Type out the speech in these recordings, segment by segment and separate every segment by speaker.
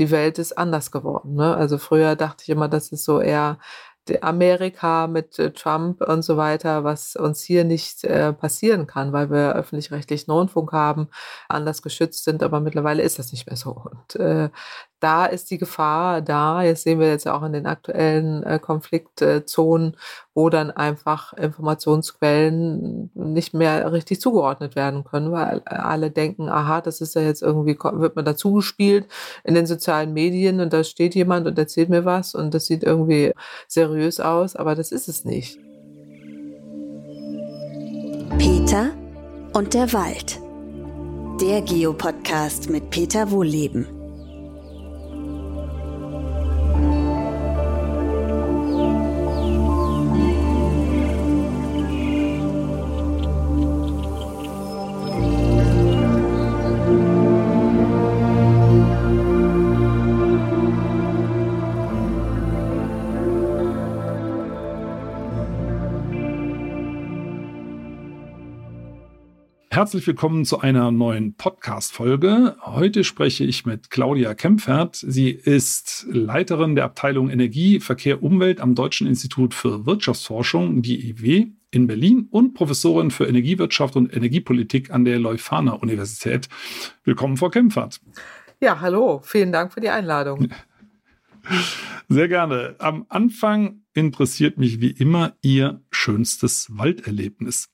Speaker 1: die Welt ist anders geworden. Ne? Also früher dachte ich immer, das ist so eher Amerika mit äh, Trump und so weiter, was uns hier nicht äh, passieren kann, weil wir öffentlich-rechtlichen Rundfunk haben, anders geschützt sind, aber mittlerweile ist das nicht mehr so. Und äh, da ist die Gefahr da. Jetzt sehen wir jetzt auch in den aktuellen äh, Konfliktzonen, wo dann einfach Informationsquellen nicht mehr richtig zugeordnet werden können, weil alle denken, aha, das ist ja jetzt irgendwie, wird mir dazu gespielt in den sozialen Medien und da steht jemand und erzählt mir was und das sieht irgendwie seriös aus, aber das ist es nicht.
Speaker 2: Peter und der Wald. Der Geopodcast mit Peter Wohlleben.
Speaker 3: Herzlich willkommen zu einer neuen Podcast-Folge. Heute spreche ich mit Claudia Kempfert. Sie ist Leiterin der Abteilung Energie, Verkehr, Umwelt am Deutschen Institut für Wirtschaftsforschung, DIW, in Berlin und Professorin für Energiewirtschaft und Energiepolitik an der Leuphana Universität. Willkommen, Frau Kempfert.
Speaker 1: Ja, hallo. Vielen Dank für die Einladung.
Speaker 3: Sehr gerne. Am Anfang interessiert mich wie immer Ihr schönstes Walderlebnis.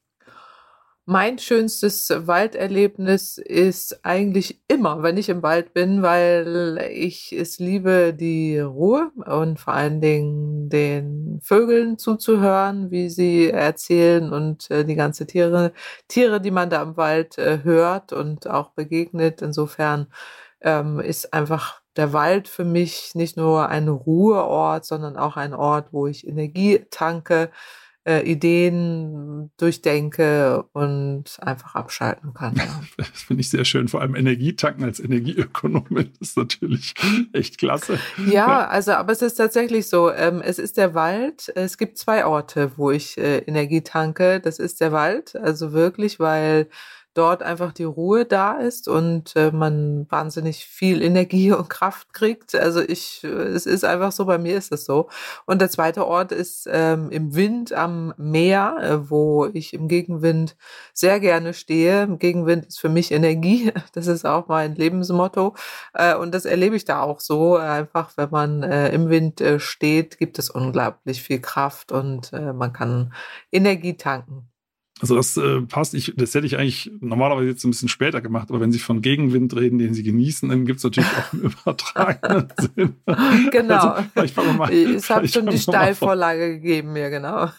Speaker 1: Mein schönstes Walderlebnis ist eigentlich immer, wenn ich im Wald bin, weil ich es liebe, die Ruhe und vor allen Dingen den Vögeln zuzuhören, wie sie erzählen und äh, die ganze Tiere, Tiere, die man da im Wald äh, hört und auch begegnet. Insofern ähm, ist einfach der Wald für mich nicht nur ein Ruheort, sondern auch ein Ort, wo ich Energie tanke, äh, Ideen durchdenke und einfach abschalten kann. Ja.
Speaker 3: Das finde ich sehr schön. Vor allem Energietanken als Energieökonomin ist natürlich echt klasse.
Speaker 1: Ja, also, aber es ist tatsächlich so. Ähm, es ist der Wald. Es gibt zwei Orte, wo ich äh, Energie tanke. Das ist der Wald, also wirklich, weil dort einfach die Ruhe da ist und äh, man wahnsinnig viel Energie und Kraft kriegt. Also ich, äh, es ist einfach so, bei mir ist es so. Und der zweite Ort ist ähm, im Wind am Meer, äh, wo ich im Gegenwind sehr gerne stehe. Im Gegenwind ist für mich Energie. Das ist auch mein Lebensmotto. Äh, und das erlebe ich da auch so. Einfach, wenn man äh, im Wind äh, steht, gibt es unglaublich viel Kraft und man kann Energie tanken.
Speaker 3: Also das äh, passt. Ich, das hätte ich eigentlich normalerweise jetzt ein bisschen später gemacht, aber wenn Sie von Gegenwind reden, den Sie genießen, dann gibt es natürlich auch im übertragenen Sinn.
Speaker 1: Genau. Also, mal, ich habe schon die Steilvorlage gegeben, mir genau.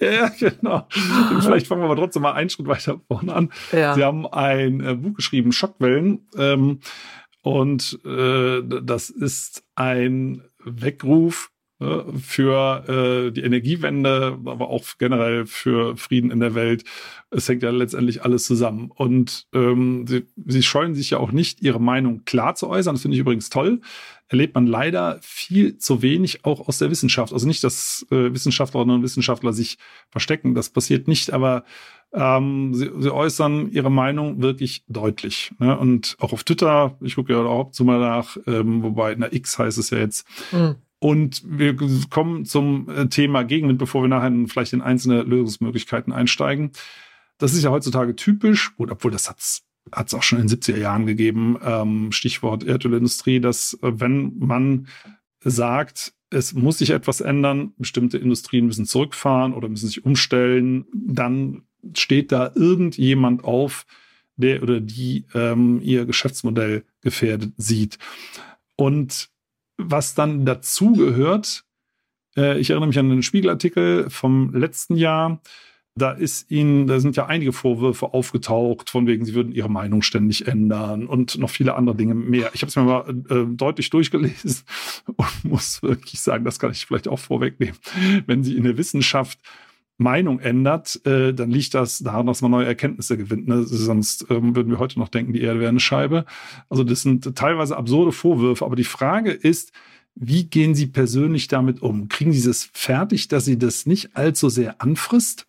Speaker 3: Ja, genau. vielleicht fangen wir aber trotzdem mal einen Schritt weiter vorne an. Ja. Sie haben ein äh, Buch geschrieben, Schockwellen. Ähm, und äh, das ist ein Weckruf für äh, die Energiewende, aber auch generell für Frieden in der Welt. Es hängt ja letztendlich alles zusammen. Und ähm, sie, sie scheuen sich ja auch nicht, ihre Meinung klar zu äußern. Das finde ich übrigens toll. Erlebt man leider viel zu wenig auch aus der Wissenschaft. Also nicht, dass äh, Wissenschaftlerinnen und Wissenschaftler sich verstecken. Das passiert nicht, aber ähm, sie, sie äußern ihre Meinung wirklich deutlich. Ne? Und auch auf Twitter, ich gucke ja auch zu mal nach, ähm, wobei der X heißt es ja jetzt, mhm und wir kommen zum äh, Thema Gegenwind, bevor wir nachher vielleicht in einzelne Lösungsmöglichkeiten einsteigen. Das ist ja heutzutage typisch, gut, obwohl das hat es auch schon in den 70er Jahren gegeben, ähm, Stichwort Erdölindustrie, dass äh, wenn man sagt, es muss sich etwas ändern, bestimmte Industrien müssen zurückfahren oder müssen sich umstellen, dann steht da irgendjemand auf, der oder die ähm, ihr Geschäftsmodell gefährdet sieht. Und was dann dazu gehört, äh, ich erinnere mich an einen Spiegelartikel vom letzten Jahr. Da ist ihnen, da sind ja einige Vorwürfe aufgetaucht, von wegen, sie würden ihre Meinung ständig ändern und noch viele andere Dinge mehr. Ich habe es mir mal äh, deutlich durchgelesen und muss wirklich sagen, das kann ich vielleicht auch vorwegnehmen. Wenn sie in der Wissenschaft Meinung ändert, äh, dann liegt das daran, dass man neue Erkenntnisse gewinnt. Ne? Sonst ähm, würden wir heute noch denken, die Erde wäre eine Scheibe. Also das sind teilweise absurde Vorwürfe. Aber die Frage ist, wie gehen Sie persönlich damit um? Kriegen Sie es fertig, dass Sie das nicht allzu sehr anfrisst?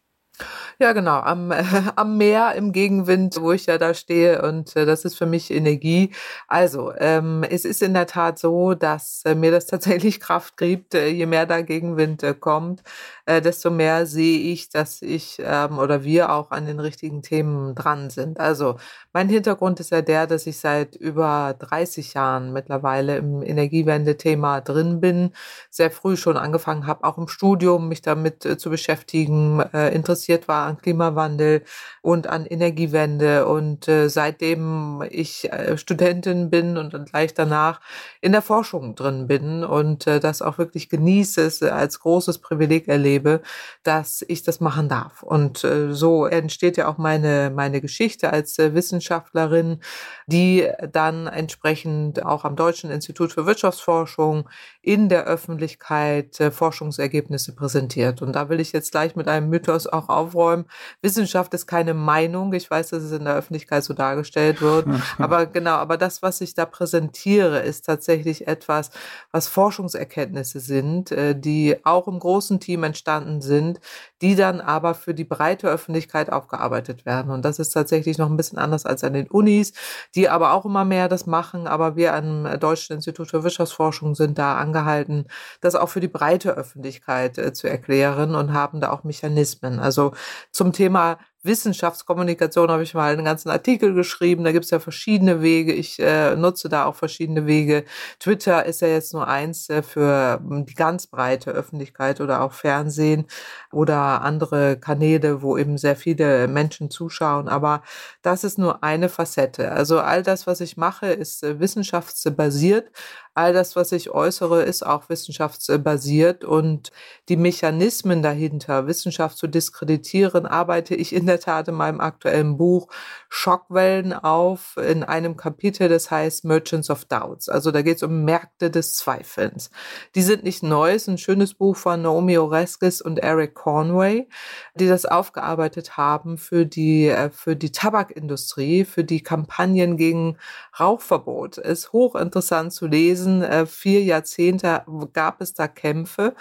Speaker 1: Ja, genau, am, äh, am Meer im Gegenwind, wo ich ja da stehe und äh, das ist für mich Energie. Also, ähm, es ist in der Tat so, dass äh, mir das tatsächlich Kraft gibt, äh, je mehr da Gegenwind äh, kommt, äh, desto mehr sehe ich, dass ich ähm, oder wir auch an den richtigen Themen dran sind. Also, mein Hintergrund ist ja der, dass ich seit über 30 Jahren mittlerweile im Energiewende-Thema drin bin, sehr früh schon angefangen habe, auch im Studium mich damit äh, zu beschäftigen, äh, interessiert war an Klimawandel und an Energiewende. Und äh, seitdem ich äh, Studentin bin und gleich danach in der Forschung drin bin und äh, das auch wirklich genieße, es als großes Privileg erlebe, dass ich das machen darf. Und äh, so entsteht ja auch meine, meine Geschichte als äh, Wissenschaftlerin, die dann entsprechend auch am Deutschen Institut für Wirtschaftsforschung in der Öffentlichkeit äh, Forschungsergebnisse präsentiert. Und da will ich jetzt gleich mit einem Mythos auch aufräumen. Wissenschaft ist keine Meinung. Ich weiß, dass es in der Öffentlichkeit so dargestellt wird. aber genau, aber das, was ich da präsentiere, ist tatsächlich etwas, was Forschungserkenntnisse sind, die auch im großen Team entstanden sind, die dann aber für die breite Öffentlichkeit aufgearbeitet werden. Und das ist tatsächlich noch ein bisschen anders als an den Unis, die aber auch immer mehr das machen. Aber wir am Deutschen Institut für Wirtschaftsforschung sind da angehalten, das auch für die breite Öffentlichkeit äh, zu erklären und haben da auch Mechanismen. Also zum Thema Wissenschaftskommunikation habe ich mal einen ganzen Artikel geschrieben. Da gibt es ja verschiedene Wege. Ich äh, nutze da auch verschiedene Wege. Twitter ist ja jetzt nur eins äh, für hm, die ganz breite Öffentlichkeit oder auch Fernsehen oder andere Kanäle, wo eben sehr viele Menschen zuschauen. Aber das ist nur eine Facette. Also all das, was ich mache, ist äh, wissenschaftsbasiert. All das, was ich äußere, ist auch wissenschaftsbasiert und die Mechanismen dahinter, Wissenschaft zu diskreditieren, arbeite ich in der Tat in meinem aktuellen Buch Schockwellen auf in einem Kapitel, das heißt Merchants of Doubts. Also da geht es um Märkte des Zweifelns. Die sind nicht neu, es ist ein schönes Buch von Naomi Oreskes und Eric Conway, die das aufgearbeitet haben für die, äh, für die Tabakindustrie, für die Kampagnen gegen Rauchverbot. Ist hochinteressant zu lesen. Äh, vier Jahrzehnte gab es da Kämpfe,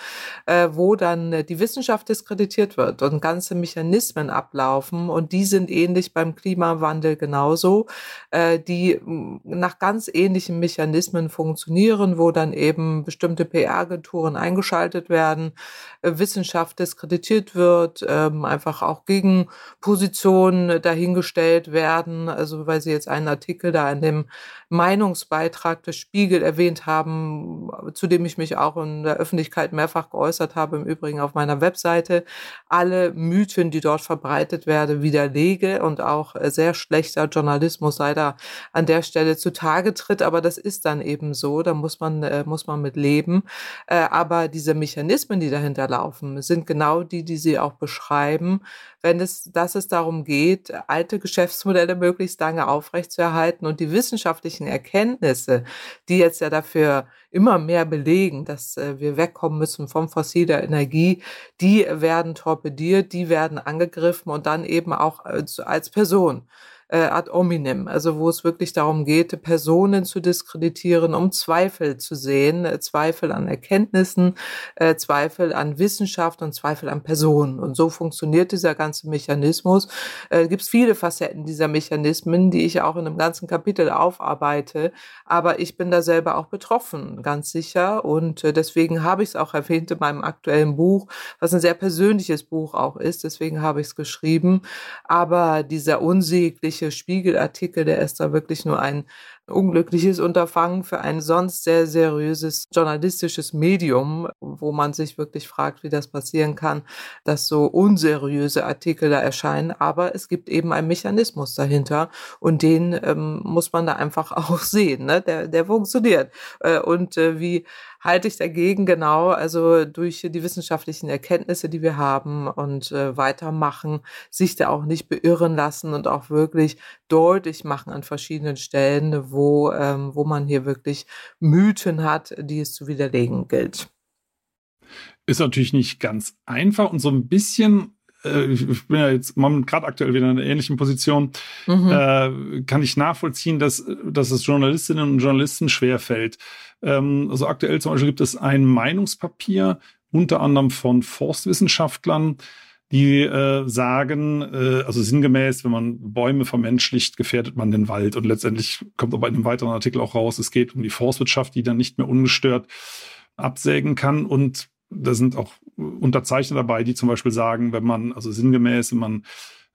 Speaker 1: äh, wo dann die Wissenschaft diskreditiert wird und ganze Mechanismen ablaufen und die sind ähnlich beim Klimawandel genauso, die nach ganz ähnlichen Mechanismen funktionieren, wo dann eben bestimmte PR-Agenturen eingeschaltet werden, Wissenschaft diskreditiert wird, ähm, einfach auch Gegenpositionen dahingestellt werden. Also weil Sie jetzt einen Artikel da in dem Meinungsbeitrag des Spiegel erwähnt haben, zu dem ich mich auch in der Öffentlichkeit mehrfach geäußert habe, im Übrigen auf meiner Webseite, alle Mythen, die dort verbreitet werden, widerlege und auch sehr schlechter Journalismus leider an der Stelle zutage tritt. Aber das ist dann eben so, da muss man, äh, muss man mit leben. Äh, aber diese Mechanismen, die dahinter laufen, sind genau die, die Sie auch beschreiben, wenn es, dass es darum geht, alte Geschäftsmodelle möglichst lange aufrechtzuerhalten und die wissenschaftlichen Erkenntnisse, die jetzt ja dafür immer mehr belegen, dass äh, wir wegkommen müssen von fossiler Energie, die werden torpediert, die werden angegriffen und dann eben auch als, als Person äh, ad hominem, also wo es wirklich darum geht, Personen zu diskreditieren, um Zweifel zu sehen, äh, Zweifel an Erkenntnissen, äh, Zweifel an Wissenschaft und Zweifel an Personen. Und so funktioniert dieser ganze Mechanismus. Äh, Gibt viele Facetten dieser Mechanismen, die ich auch in einem ganzen Kapitel aufarbeite, aber ich bin da selber auch betroffen, ganz sicher. Und äh, deswegen habe ich es auch erwähnt in meinem aktuellen Buch, was ein sehr persönliches Buch auch ist. Deswegen habe ich es geschrieben. Aber dieser unsägliche unglückliche Spiegelartikel, der ist da wirklich nur ein unglückliches Unterfangen für ein sonst sehr seriöses journalistisches Medium, wo man sich wirklich fragt, wie das passieren kann, dass so unseriöse Artikel da erscheinen. Aber es gibt eben einen Mechanismus dahinter und den ähm, muss man da einfach auch sehen. Ne? Der, der funktioniert. Äh, und äh, wie halte ich dagegen genau, also durch die wissenschaftlichen Erkenntnisse, die wir haben und äh, weitermachen, sich da auch nicht beirren lassen und auch wirklich deutlich machen an verschiedenen Stellen, wo, ähm, wo man hier wirklich Mythen hat, die es zu widerlegen gilt.
Speaker 3: Ist natürlich nicht ganz einfach und so ein bisschen ich bin ja jetzt gerade aktuell wieder in einer ähnlichen Position, mhm. äh, kann ich nachvollziehen, dass, dass es Journalistinnen und Journalisten schwerfällt. Ähm, also aktuell zum Beispiel gibt es ein Meinungspapier, unter anderem von Forstwissenschaftlern, die äh, sagen, äh, also sinngemäß, wenn man Bäume vermenschlicht, gefährdet man den Wald. Und letztendlich kommt aber in einem weiteren Artikel auch raus, es geht um die Forstwirtschaft, die dann nicht mehr ungestört absägen kann. Und da sind auch Unterzeichner dabei, die zum Beispiel sagen, wenn man, also sinngemäß, wenn man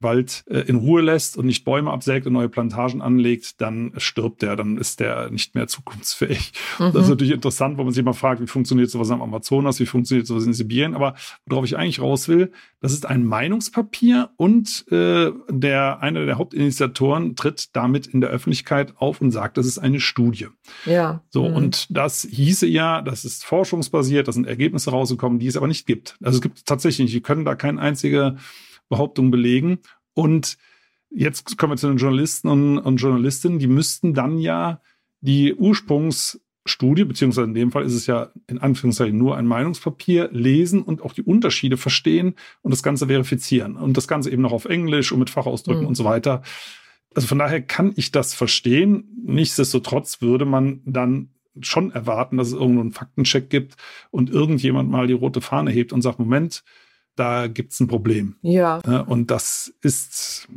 Speaker 3: Wald äh, in Ruhe lässt und nicht Bäume absägt und neue Plantagen anlegt, dann stirbt der, dann ist der nicht mehr zukunftsfähig. Mhm. Das ist natürlich interessant, wo man sich mal fragt, wie funktioniert sowas am Amazonas, wie funktioniert sowas in Sibirien. Aber worauf ich eigentlich raus will, das ist ein Meinungspapier und äh, der einer der Hauptinitiatoren tritt damit in der Öffentlichkeit auf und sagt, das ist eine Studie.
Speaker 1: Ja.
Speaker 3: So, mhm. und das hieße ja, das ist forschungsbasiert, da sind Ergebnisse rausgekommen, die es aber nicht gibt. Also es gibt tatsächlich, die können da keine einzige Behauptung belegen. Und jetzt kommen wir zu den Journalisten und, und Journalistinnen, die müssten dann ja die Ursprungsstudie, beziehungsweise in dem Fall ist es ja in Anführungszeichen nur ein Meinungspapier, lesen und auch die Unterschiede verstehen und das Ganze verifizieren. Und das Ganze eben noch auf Englisch und mit Fachausdrücken mhm. und so weiter. Also von daher kann ich das verstehen. Nichtsdestotrotz würde man dann schon erwarten, dass es irgendwo einen Faktencheck gibt und irgendjemand mal die rote Fahne hebt und sagt, Moment, da gibt es ein Problem.
Speaker 1: Ja.
Speaker 3: Und das ist,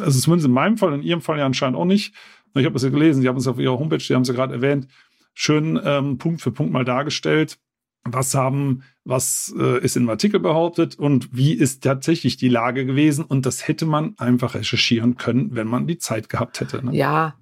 Speaker 3: also zumindest in meinem Fall, in Ihrem Fall ja anscheinend auch nicht. Ich habe es ja gelesen, Sie haben es auf Ihrer Homepage, Sie haben es ja gerade erwähnt, schön ähm, Punkt für Punkt mal dargestellt. Was haben, was äh, ist im Artikel behauptet und wie ist tatsächlich die Lage gewesen? Und das hätte man einfach recherchieren können, wenn man die Zeit gehabt hätte.
Speaker 1: Ne? Ja,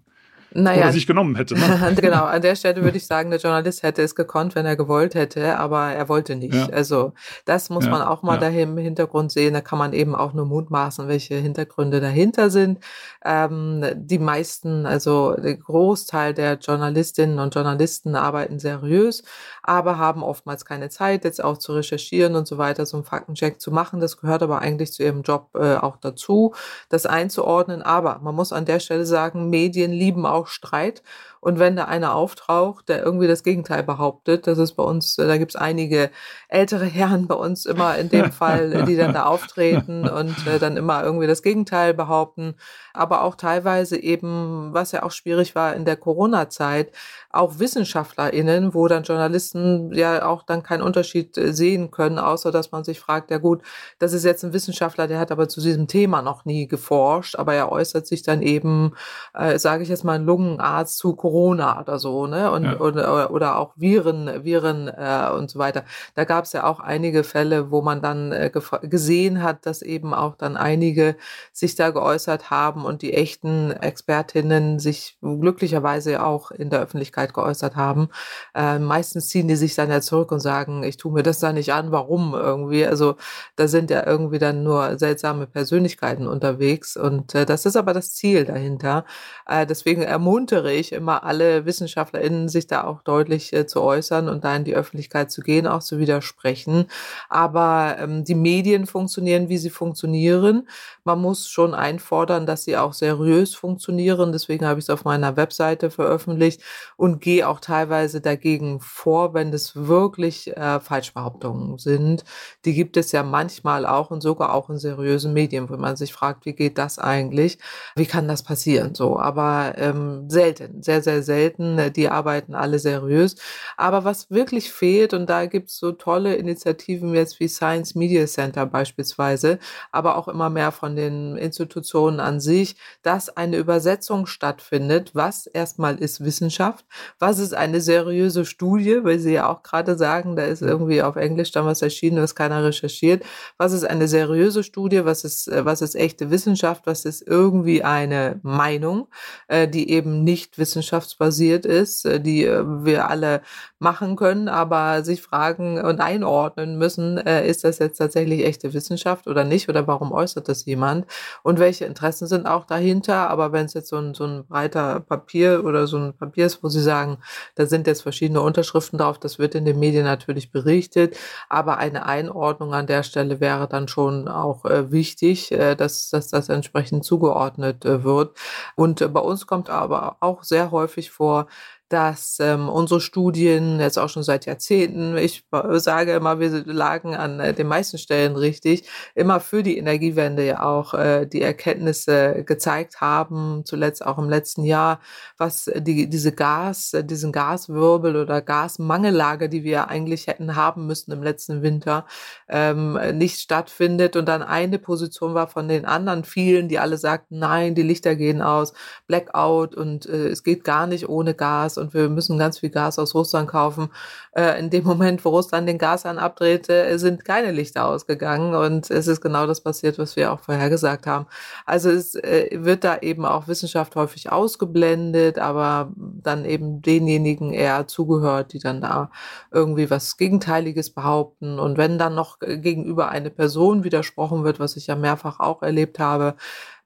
Speaker 3: naja, oder sich genommen hätte.
Speaker 1: Ne? genau, an der Stelle würde ich sagen, der Journalist hätte es gekonnt, wenn er gewollt hätte, aber er wollte nicht. Ja. Also das muss ja, man auch mal ja. dahin im Hintergrund sehen. Da kann man eben auch nur mutmaßen, welche Hintergründe dahinter sind. Ähm, die meisten, also der Großteil der Journalistinnen und Journalisten arbeiten seriös, aber haben oftmals keine Zeit, jetzt auch zu recherchieren und so weiter, so einen Faktencheck zu machen. Das gehört aber eigentlich zu ihrem Job äh, auch dazu, das einzuordnen. Aber man muss an der Stelle sagen, Medien lieben auch Streit. Und wenn da einer auftaucht, der irgendwie das Gegenteil behauptet, das ist bei uns, da gibt es einige ältere Herren bei uns immer in dem Fall, die dann da auftreten und äh, dann immer irgendwie das Gegenteil behaupten. Aber auch teilweise eben, was ja auch schwierig war in der Corona-Zeit, auch WissenschaftlerInnen, wo dann Journalisten ja auch dann keinen Unterschied äh, sehen können, außer dass man sich fragt, ja gut, das ist jetzt ein Wissenschaftler, der hat aber zu diesem Thema noch nie geforscht, aber er äußert sich dann eben, äh, sage ich jetzt mal, ein Lungenarzt zu Corona oder so, ne? Und, ja. oder, oder auch Viren, Viren äh, und so weiter. Da gab es ja auch einige Fälle, wo man dann äh, gesehen hat, dass eben auch dann einige sich da geäußert haben und die echten Expertinnen sich glücklicherweise auch in der Öffentlichkeit Öffentlichkeit geäußert haben. Äh, meistens ziehen die sich dann ja zurück und sagen, ich tue mir das da nicht an, warum irgendwie. Also da sind ja irgendwie dann nur seltsame Persönlichkeiten unterwegs und äh, das ist aber das Ziel dahinter. Äh, deswegen ermuntere ich immer alle WissenschaftlerInnen, sich da auch deutlich äh, zu äußern und da in die Öffentlichkeit zu gehen, auch zu widersprechen. Aber ähm, die Medien funktionieren, wie sie funktionieren. Man muss schon einfordern, dass sie auch seriös funktionieren. Deswegen habe ich es auf meiner Webseite veröffentlicht und gehe auch teilweise dagegen vor, wenn es wirklich äh, Falschbehauptungen sind. Die gibt es ja manchmal auch und sogar auch in seriösen Medien, wo man sich fragt, wie geht das eigentlich? Wie kann das passieren? So, aber ähm, selten, sehr, sehr selten. Äh, die arbeiten alle seriös. Aber was wirklich fehlt, und da gibt es so tolle Initiativen jetzt wie Science Media Center beispielsweise, aber auch immer mehr von den Institutionen an sich, dass eine Übersetzung stattfindet, was erstmal ist Wissenschaft, was ist eine seriöse Studie, weil Sie ja auch gerade sagen, da ist irgendwie auf Englisch dann was erschienen, was keiner recherchiert. Was ist eine seriöse Studie? Was ist, was ist echte Wissenschaft? Was ist irgendwie eine Meinung, äh, die eben nicht wissenschaftsbasiert ist, äh, die wir alle machen können, aber sich fragen und einordnen müssen, ist das jetzt tatsächlich echte Wissenschaft oder nicht? Oder warum äußert das jemand? Und welche Interessen sind auch dahinter? Aber wenn es jetzt so ein, so ein breiter Papier oder so ein Papier ist, wo Sie sagen, da sind jetzt verschiedene Unterschriften drauf. Das wird in den Medien natürlich berichtet, aber eine Einordnung an der Stelle wäre dann schon auch äh, wichtig, äh, dass, dass das entsprechend zugeordnet äh, wird. Und äh, bei uns kommt aber auch sehr häufig vor, dass ähm, unsere Studien jetzt auch schon seit Jahrzehnten, ich sage immer, wir lagen an äh, den meisten Stellen richtig, immer für die Energiewende ja auch äh, die Erkenntnisse gezeigt haben, zuletzt auch im letzten Jahr, was die, diese Gas, diesen Gaswirbel oder Gasmangellage, die wir eigentlich hätten haben müssen im letzten Winter, ähm, nicht stattfindet. Und dann eine Position war von den anderen vielen, die alle sagten, nein, die Lichter gehen aus, Blackout und äh, es geht gar nicht ohne Gas und wir müssen ganz viel Gas aus Russland kaufen. Äh, in dem Moment, wo Russland den Gashahn abdrehte, sind keine Lichter ausgegangen und es ist genau das passiert, was wir auch vorher gesagt haben. Also es äh, wird da eben auch Wissenschaft häufig ausgeblendet, aber dann eben denjenigen eher zugehört, die dann da irgendwie was Gegenteiliges behaupten. Und wenn dann noch gegenüber eine Person widersprochen wird, was ich ja mehrfach auch erlebt habe,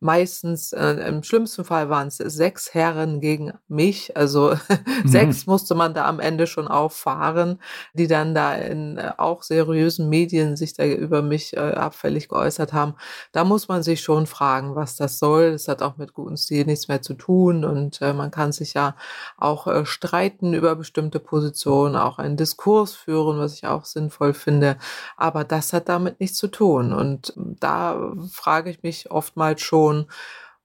Speaker 1: meistens, äh, im schlimmsten Fall waren es sechs Herren gegen mich. Also mhm. sechs musste man da am Ende schon auffahren, die dann da in äh, auch seriösen Medien sich da über mich äh, abfällig geäußert haben. Da muss man sich schon fragen, was das soll. Das hat auch mit gutem Stil nichts mehr zu tun und äh, man kann sich ja auch äh, streiten über bestimmte Positionen, auch einen Diskurs führen, was ich auch sinnvoll finde. Aber das hat damit nichts zu tun. Und da frage ich mich oftmals schon, schon,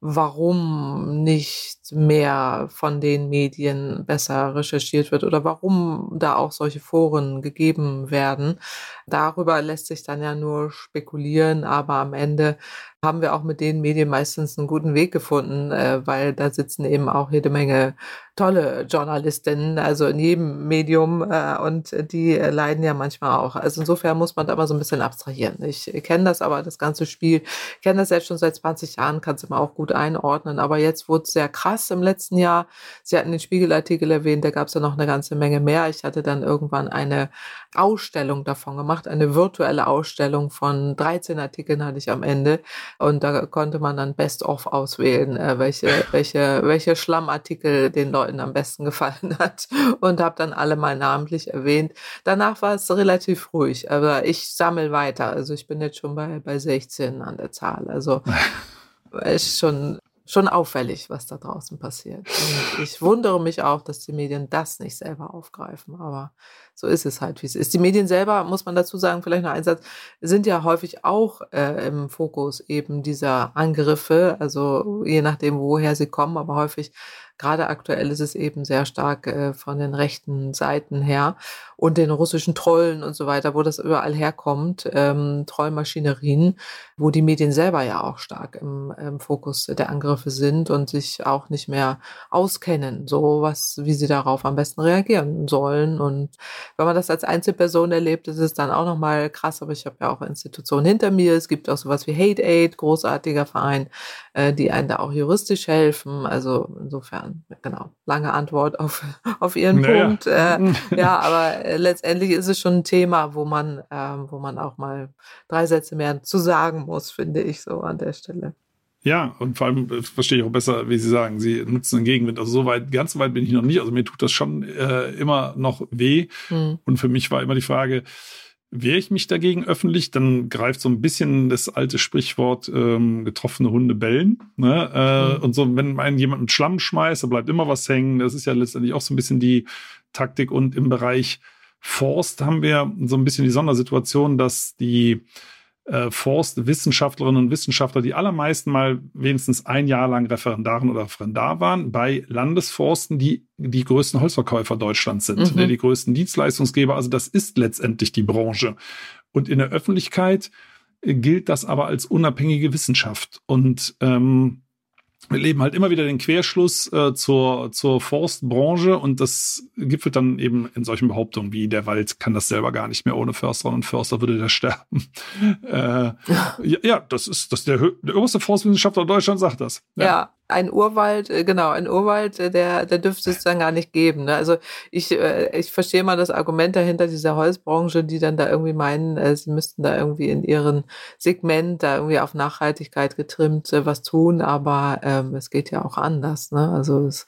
Speaker 1: warum nicht mehr von den Medien besser recherchiert wird oder warum da auch solche Foren gegeben werden. Darüber lässt sich dann ja nur spekulieren, aber am Ende haben wir auch mit den Medien meistens einen guten Weg gefunden, äh, weil da sitzen eben auch jede Menge tolle Journalistinnen, also in jedem Medium äh, und die leiden ja manchmal auch. Also insofern muss man da mal so ein bisschen abstrahieren. Ich kenne das aber, das ganze Spiel, kenne das jetzt schon seit 20 Jahren, kann es immer auch gut einordnen, aber jetzt wurde es sehr krass im letzten Jahr. Sie hatten den Spiegelartikel erwähnt, da gab es ja noch eine ganze Menge mehr. Ich hatte dann irgendwann eine Ausstellung davon gemacht, eine virtuelle Ausstellung von 13 Artikeln hatte ich am Ende und da konnte man dann Best-of auswählen, äh, welche, welche, welche Schlammartikel den Leuten am besten gefallen hat und habe dann alle mal namentlich erwähnt. Danach war es relativ ruhig, aber ich sammle weiter. Also ich bin jetzt schon bei, bei 16 an der Zahl. Also ist schon schon auffällig, was da draußen passiert. Und ich wundere mich auch, dass die Medien das nicht selber aufgreifen. Aber so ist es halt, wie es ist. Die Medien selber, muss man dazu sagen, vielleicht noch ein Satz, sind ja häufig auch äh, im Fokus eben dieser Angriffe, also je nachdem, woher sie kommen, aber häufig gerade aktuell ist es eben sehr stark äh, von den rechten Seiten her und den russischen Trollen und so weiter, wo das überall herkommt, ähm, Trollmaschinerien, wo die Medien selber ja auch stark im, im Fokus der Angriffe sind und sich auch nicht mehr auskennen, so was, wie sie darauf am besten reagieren sollen. Und wenn man das als Einzelperson erlebt, ist es dann auch nochmal krass, aber ich habe ja auch Institutionen hinter mir. Es gibt auch sowas wie Hate Aid, großartiger Verein, äh, die einen da auch juristisch helfen. Also insofern, genau, lange Antwort auf, auf Ihren naja. Punkt. Äh, ja, aber äh, letztendlich ist es schon ein Thema, wo man, ähm, wo man auch mal drei Sätze mehr zu sagen muss, finde ich so an der Stelle.
Speaker 3: Ja, und vor allem äh, verstehe ich auch besser, wie Sie sagen, Sie nutzen den Gegenwind. Also so weit, ganz so weit bin ich noch nicht. Also mir tut das schon äh, immer noch weh. Mhm. Und für mich war immer die Frage, wehre ich mich dagegen öffentlich, dann greift so ein bisschen das alte Sprichwort ähm, getroffene Hunde bellen. Ne? Äh, mhm. Und so, wenn einen jemand mit Schlamm schmeißt, da bleibt immer was hängen. Das ist ja letztendlich auch so ein bisschen die Taktik. Und im Bereich Forst haben wir so ein bisschen die Sondersituation, dass die äh, Forstwissenschaftlerinnen und Wissenschaftler die allermeisten mal wenigstens ein Jahr lang Referendaren oder Referendar waren bei Landesforsten, die die größten Holzverkäufer Deutschlands sind, mhm. die größten Dienstleistungsgeber. Also das ist letztendlich die Branche. Und in der Öffentlichkeit gilt das aber als unabhängige Wissenschaft. Und ähm, wir leben halt immer wieder den Querschluss äh, zur, zur Forstbranche und das gipfelt dann eben in solchen Behauptungen wie der Wald kann das selber gar nicht mehr ohne Försterinnen und Förster würde der sterben. äh, ja, ja, das ist das der, der oberste Forstwissenschaftler Deutschland sagt das.
Speaker 1: Ja. ja ein Urwald, äh, genau, ein Urwald, äh, der, der dürfte es dann gar nicht geben. Ne? Also ich, äh, ich verstehe mal das Argument dahinter dieser Holzbranche, die dann da irgendwie meinen, sie müssten da irgendwie in ihren Segment da irgendwie auf Nachhaltigkeit getrimmt was tun, aber ähm, es geht ja auch anders. Ne? Also es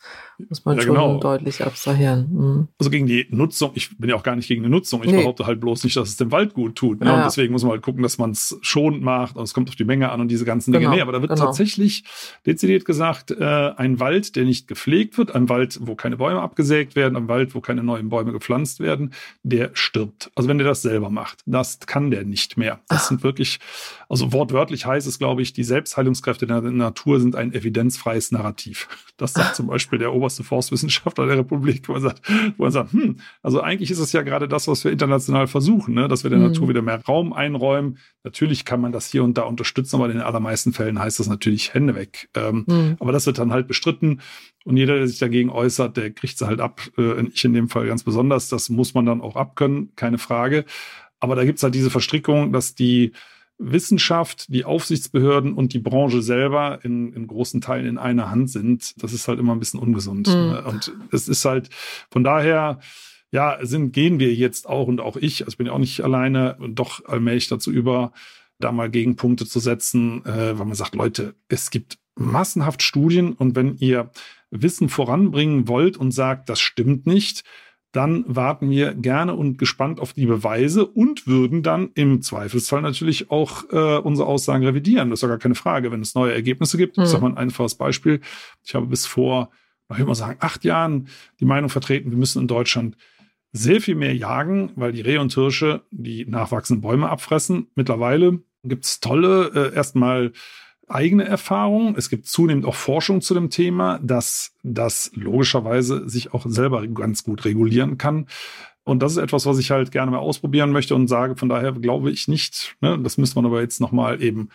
Speaker 1: muss man ja, schon genau. deutlich abstrahieren. Mhm.
Speaker 3: Also gegen die Nutzung, ich bin ja auch gar nicht gegen die Nutzung, ich nee. behaupte halt bloß nicht, dass es dem Wald gut tut. Ne? Ja. Und deswegen muss man halt gucken, dass man es schonend macht und es kommt auf die Menge an und diese ganzen Dinge. Genau. Nee, aber da wird genau. tatsächlich dezidiert gesagt, sagt, äh, ein Wald, der nicht gepflegt wird, ein Wald, wo keine Bäume abgesägt werden, ein Wald, wo keine neuen Bäume gepflanzt werden, der stirbt. Also wenn der das selber macht, das kann der nicht mehr. Das sind wirklich, also wortwörtlich heißt es, glaube ich, die Selbstheilungskräfte der Natur sind ein evidenzfreies Narrativ. Das sagt zum Beispiel der oberste Forstwissenschaftler der Republik, wo er sagt, wo er sagt hm, also eigentlich ist es ja gerade das, was wir international versuchen, ne? dass wir der mhm. Natur wieder mehr Raum einräumen. Natürlich kann man das hier und da unterstützen, aber in den allermeisten Fällen heißt das natürlich Hände weg. Ähm, mhm. Aber das wird dann halt bestritten. Und jeder, der sich dagegen äußert, der kriegt sie halt ab. Äh, ich in dem Fall ganz besonders. Das muss man dann auch abkönnen, keine Frage. Aber da gibt's halt diese Verstrickung, dass die Wissenschaft, die Aufsichtsbehörden und die Branche selber in, in großen Teilen in einer Hand sind. Das ist halt immer ein bisschen ungesund. Mhm. Ne? Und es ist halt von daher, ja, sind, gehen wir jetzt auch und auch ich, also ich bin ja auch nicht alleine, doch allmählich dazu über, da mal Gegenpunkte zu setzen, äh, weil man sagt, Leute, es gibt massenhaft Studien und wenn ihr Wissen voranbringen wollt und sagt, das stimmt nicht, dann warten wir gerne und gespannt auf die Beweise und würden dann im Zweifelsfall natürlich auch äh, unsere Aussagen revidieren. Das ist ja gar keine Frage, wenn es neue Ergebnisse gibt. Mhm. Ich sage mal ein einfaches Beispiel. Ich habe bis vor, ich würde mal sagen, acht Jahren die Meinung vertreten, wir müssen in Deutschland sehr viel mehr jagen, weil die Rehe und Hirsche die nachwachsenden Bäume abfressen. Mittlerweile gibt es tolle, äh, erstmal eigene Erfahrung. Es gibt zunehmend auch Forschung zu dem Thema, dass das logischerweise sich auch selber ganz gut regulieren kann. Und das ist etwas, was ich halt gerne mal ausprobieren möchte und sage, von daher glaube ich nicht, ne, das müsste man aber jetzt nochmal eben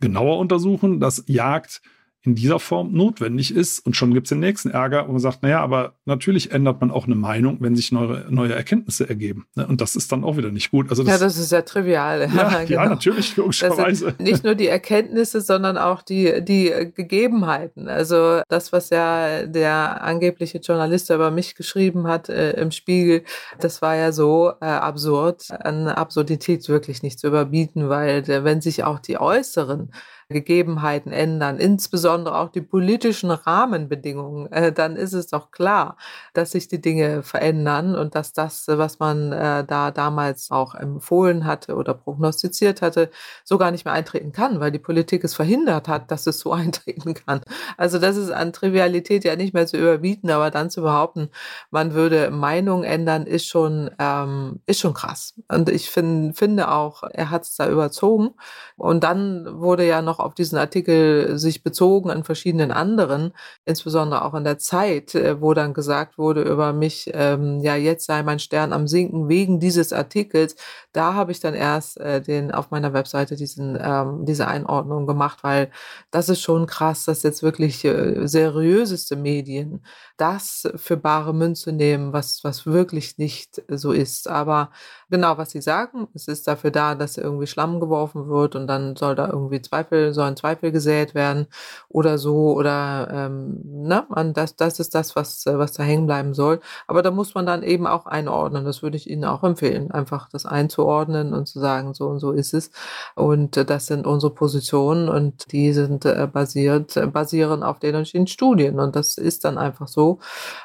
Speaker 3: genauer untersuchen, dass Jagd in dieser Form notwendig ist. Und schon gibt es den nächsten Ärger, wo man sagt, naja, aber natürlich ändert man auch eine Meinung, wenn sich neue, neue Erkenntnisse ergeben. Ne? Und das ist dann auch wieder nicht gut.
Speaker 1: Also das, ja, das ist ja trivial.
Speaker 3: Ja, genau. ja natürlich, logischerweise.
Speaker 1: Nicht nur die Erkenntnisse, sondern auch die, die Gegebenheiten. Also das, was ja der angebliche Journalist über mich geschrieben hat äh, im Spiegel, das war ja so äh, absurd, an Absurdität wirklich nicht zu überbieten, weil äh, wenn sich auch die äußeren Gegebenheiten ändern, insbesondere auch die politischen Rahmenbedingungen, äh, dann ist es doch klar, dass sich die Dinge verändern und dass das, was man äh, da damals auch empfohlen hatte oder prognostiziert hatte, so gar nicht mehr eintreten kann, weil die Politik es verhindert hat, dass es so eintreten kann. Also das ist an Trivialität ja nicht mehr zu überbieten, aber dann zu behaupten, man würde Meinung ändern, ist schon, ähm, ist schon krass. Und ich find, finde auch, er hat es da überzogen. Und dann wurde ja noch auf diesen Artikel sich bezogen an verschiedenen anderen, insbesondere auch in der Zeit, äh, wo dann gesagt wurde über mich, ähm, ja, jetzt sei mein Stern am Sinken wegen dieses Artikels. Da habe ich dann erst äh, den auf meiner Webseite diesen, ähm, diese Einordnung gemacht, weil das ist schon krass, dass jetzt wirklich äh, seriöseste Medien das für bare Münze nehmen, was, was wirklich nicht so ist. Aber genau, was sie sagen, es ist dafür da, dass irgendwie Schlamm geworfen wird und dann soll da irgendwie Zweifel, sollen Zweifel gesät werden oder so oder ähm, ne, das, das ist das, was, was da hängen bleiben soll. Aber da muss man dann eben auch einordnen. Das würde ich Ihnen auch empfehlen, einfach das einzuordnen und zu sagen, so und so ist es. Und das sind unsere Positionen und die sind äh, basiert, basieren auf den und Studien. Und das ist dann einfach so.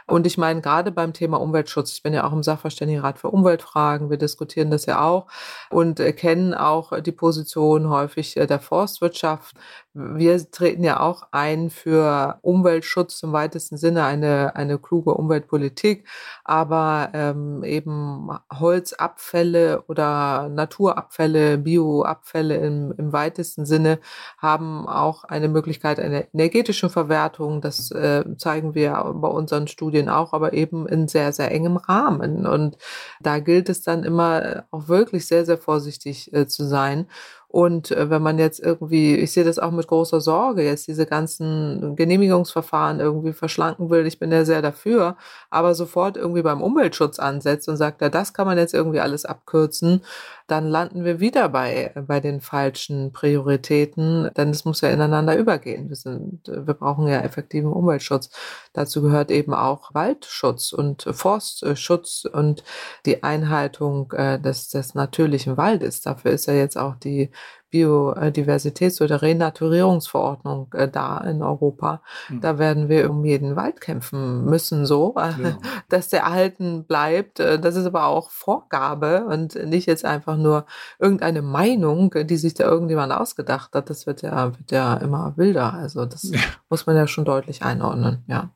Speaker 1: Und ich meine, gerade beim Thema Umweltschutz, ich bin ja auch im Sachverständigenrat für Umweltfragen, wir diskutieren das ja auch und kennen auch die Position häufig äh, der Forstwirtschaft. Wir treten ja auch ein für Umweltschutz im weitesten Sinne, eine, eine kluge Umweltpolitik, aber ähm, eben Holzabfälle oder Naturabfälle, Bioabfälle im, im weitesten Sinne haben auch eine Möglichkeit einer energetischen Verwertung. Das äh, zeigen wir bei unseren Studien auch, aber eben in sehr, sehr engem Rahmen. Und da gilt es dann immer auch wirklich sehr, sehr vorsichtig äh, zu sein. Und äh, wenn man jetzt irgendwie, ich sehe das auch mit großer Sorge, jetzt diese ganzen Genehmigungsverfahren irgendwie verschlanken will, ich bin ja sehr dafür, aber sofort irgendwie beim Umweltschutz ansetzt und sagt, ja, das kann man jetzt irgendwie alles abkürzen, dann landen wir wieder bei, bei den falschen Prioritäten, denn es muss ja ineinander übergehen. Wir, sind, wir brauchen ja effektiven Umweltschutz. Dazu gehört eben auch Waldschutz und Forstschutz und die Einhaltung äh, des, des natürlichen Waldes. Dafür ist ja jetzt auch die Biodiversitäts- oder Renaturierungsverordnung äh, da in Europa. Mhm. Da werden wir um jeden Wald kämpfen müssen, so, ja. dass der erhalten bleibt. Äh, das ist aber auch Vorgabe und nicht jetzt einfach nur irgendeine Meinung, die sich da irgendjemand ausgedacht hat. Das wird ja, wird ja immer wilder. Also das ja. muss man ja schon deutlich einordnen, ja.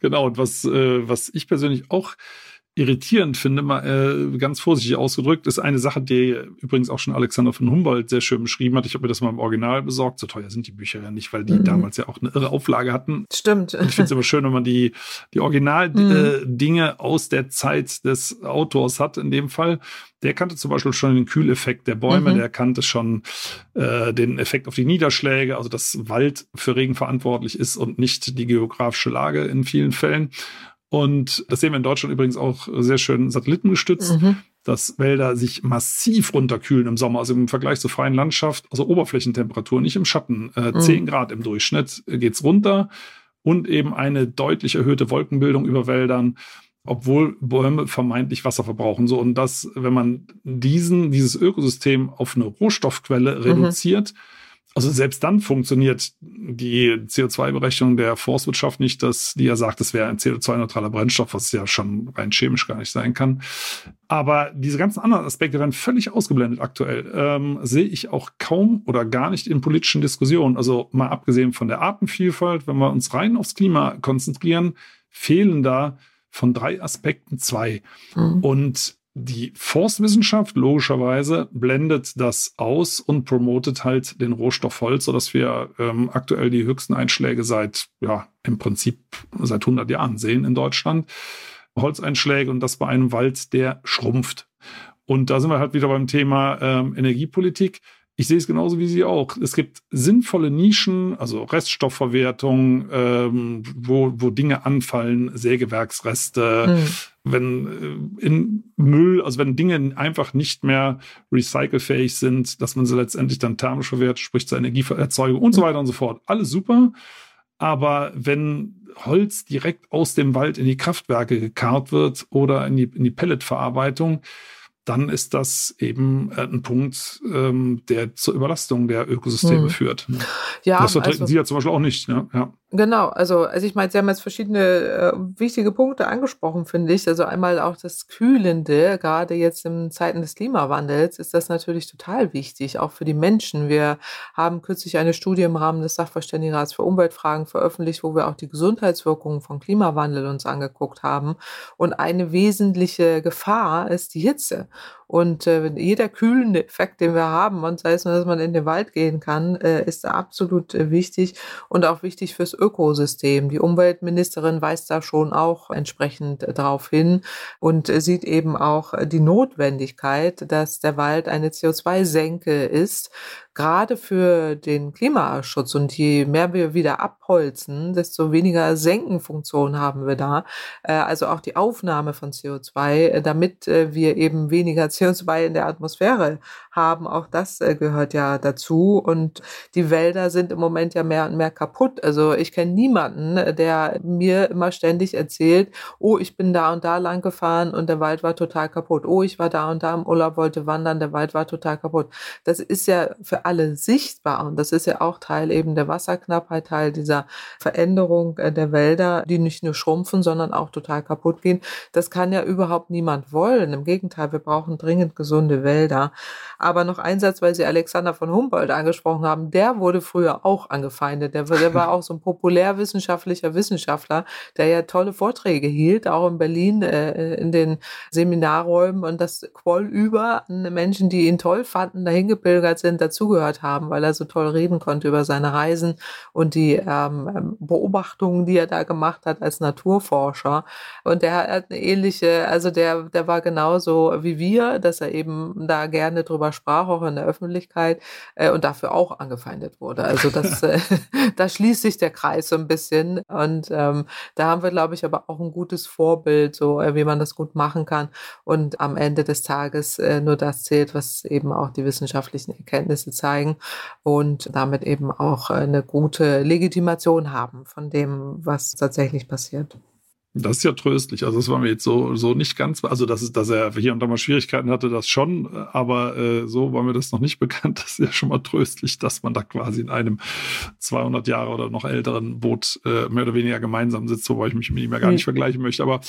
Speaker 3: Genau, und was, äh, was ich persönlich auch irritierend finde, mal äh, ganz vorsichtig ausgedrückt, ist eine Sache, die übrigens auch schon Alexander von Humboldt sehr schön beschrieben hat. Ich habe mir das mal im Original besorgt. So teuer sind die Bücher ja nicht, weil die mhm. damals ja auch eine irre Auflage hatten.
Speaker 1: Stimmt.
Speaker 3: Und ich finde es immer schön, wenn man die, die Original-Dinge mhm. äh, aus der Zeit des Autors hat, in dem Fall. Der kannte zum Beispiel schon den Kühleffekt der Bäume, mhm. der kannte schon äh, den Effekt auf die Niederschläge, also dass Wald für Regen verantwortlich ist und nicht die geografische Lage in vielen Fällen. Und das sehen wir in Deutschland übrigens auch sehr schön satellitengestützt, mhm. dass Wälder sich massiv runterkühlen im Sommer, also im Vergleich zur freien Landschaft, also Oberflächentemperatur, nicht im Schatten, äh, mhm. 10 Grad im Durchschnitt geht's runter und eben eine deutlich erhöhte Wolkenbildung über Wäldern obwohl Bäume vermeintlich Wasser verbrauchen. So, und das, wenn man diesen, dieses Ökosystem auf eine Rohstoffquelle mhm. reduziert, mhm also selbst dann funktioniert die CO2-Berechnung der Forstwirtschaft nicht, dass die ja sagt, es wäre ein CO2-neutraler Brennstoff, was ja schon rein chemisch gar nicht sein kann. Aber diese ganzen anderen Aspekte werden völlig ausgeblendet aktuell. Ähm, sehe ich auch kaum oder gar nicht in politischen Diskussionen. Also mal abgesehen von der Artenvielfalt, wenn wir uns rein aufs Klima konzentrieren, fehlen da von drei Aspekten zwei. Mhm. Und die Forstwissenschaft logischerweise blendet das aus und promotet halt den Rohstoff Holz, sodass wir ähm, aktuell die höchsten Einschläge seit, ja, im Prinzip seit 100 Jahren sehen in Deutschland. Holzeinschläge und das bei einem Wald, der schrumpft. Und da sind wir halt wieder beim Thema ähm, Energiepolitik. Ich sehe es genauso wie Sie auch. Es gibt sinnvolle Nischen, also Reststoffverwertung, ähm, wo, wo Dinge anfallen, Sägewerksreste, hm wenn äh, in Müll, also wenn Dinge einfach nicht mehr recycelfähig sind, dass man sie letztendlich dann thermisch verwertet, sprich zur Energieerzeugung und so weiter und so fort. Alles super. Aber wenn Holz direkt aus dem Wald in die Kraftwerke gekarrt wird oder in die, in die Pelletverarbeitung, dann ist das eben äh, ein Punkt, ähm, der zur Überlastung der Ökosysteme hm. führt. Ja, das vertreten also, Sie ja zum Beispiel auch nicht. Ne? Ja.
Speaker 1: Genau, also, also ich meine, Sie haben jetzt verschiedene äh, wichtige Punkte angesprochen, finde ich. Also einmal auch das Kühlende, gerade jetzt in Zeiten des Klimawandels ist das natürlich total wichtig, auch für die Menschen. Wir haben kürzlich eine Studie im Rahmen des Sachverständigenrats für Umweltfragen veröffentlicht, wo wir auch die Gesundheitswirkungen von Klimawandel uns angeguckt haben. Und eine wesentliche Gefahr ist die Hitze. Und äh, jeder kühlende Effekt, den wir haben, und sei es nur, dass man in den Wald gehen kann, äh, ist absolut äh, wichtig und auch wichtig fürs Ökosystem. Die Umweltministerin weist da schon auch entsprechend darauf hin und sieht eben auch die Notwendigkeit, dass der Wald eine CO2-Senke ist, gerade für den Klimaschutz und je mehr wir wieder abholzen, desto weniger Senkenfunktion haben wir da. Äh, also auch die Aufnahme von CO2, äh, damit äh, wir eben weniger CO2 in der Atmosphäre haben. Auch das gehört ja dazu. Und die Wälder sind im Moment ja mehr und mehr kaputt. Also ich kenne niemanden, der mir immer ständig erzählt, oh, ich bin da und da lang gefahren und der Wald war total kaputt. Oh, ich war da und da im Urlaub, wollte wandern, der Wald war total kaputt. Das ist ja für alle sichtbar. Und das ist ja auch Teil eben der Wasserknappheit, Teil dieser Veränderung äh, der Wälder, die nicht nur schrumpfen, sondern auch total kaputt gehen. Das kann ja überhaupt niemand wollen. Im Gegenteil, wir brauchen dringend gesunde Wälder. Noch ein Satz, weil Sie Alexander von Humboldt angesprochen haben, der wurde früher auch angefeindet. Der, der war auch so ein populärwissenschaftlicher Wissenschaftler, der ja tolle Vorträge hielt, auch in Berlin äh, in den Seminarräumen. Und das quoll über Menschen, die ihn toll fanden, dahin gepilgert sind, dazugehört zugehört haben, weil er so toll reden konnte über seine Reisen und die ähm, ähm, Beobachtungen, die er da gemacht hat als Naturforscher. Und der hat eine ähnliche, also der, der war genauso wie wir, dass er eben da gerne drüber sprach, auch in der Öffentlichkeit äh, und dafür auch angefeindet wurde. Also das, äh, da schließt sich der Kreis so ein bisschen. Und ähm, da haben wir, glaube ich, aber auch ein gutes Vorbild, so äh, wie man das gut machen kann. Und am Ende des Tages äh, nur das zählt, was eben auch die wissenschaftlichen Erkenntnisse zeigen und damit eben auch eine gute Legitimation haben von dem, was tatsächlich passiert.
Speaker 3: Das ist ja tröstlich. Also das war mir jetzt so, so nicht ganz, also dass, es, dass er hier und da mal Schwierigkeiten hatte, das schon, aber äh, so war mir das noch nicht bekannt. Das ist ja schon mal tröstlich, dass man da quasi in einem 200 Jahre oder noch älteren Boot äh, mehr oder weniger gemeinsam sitzt, wobei ich mich mit ihm ja gar nicht vergleichen möchte. Aber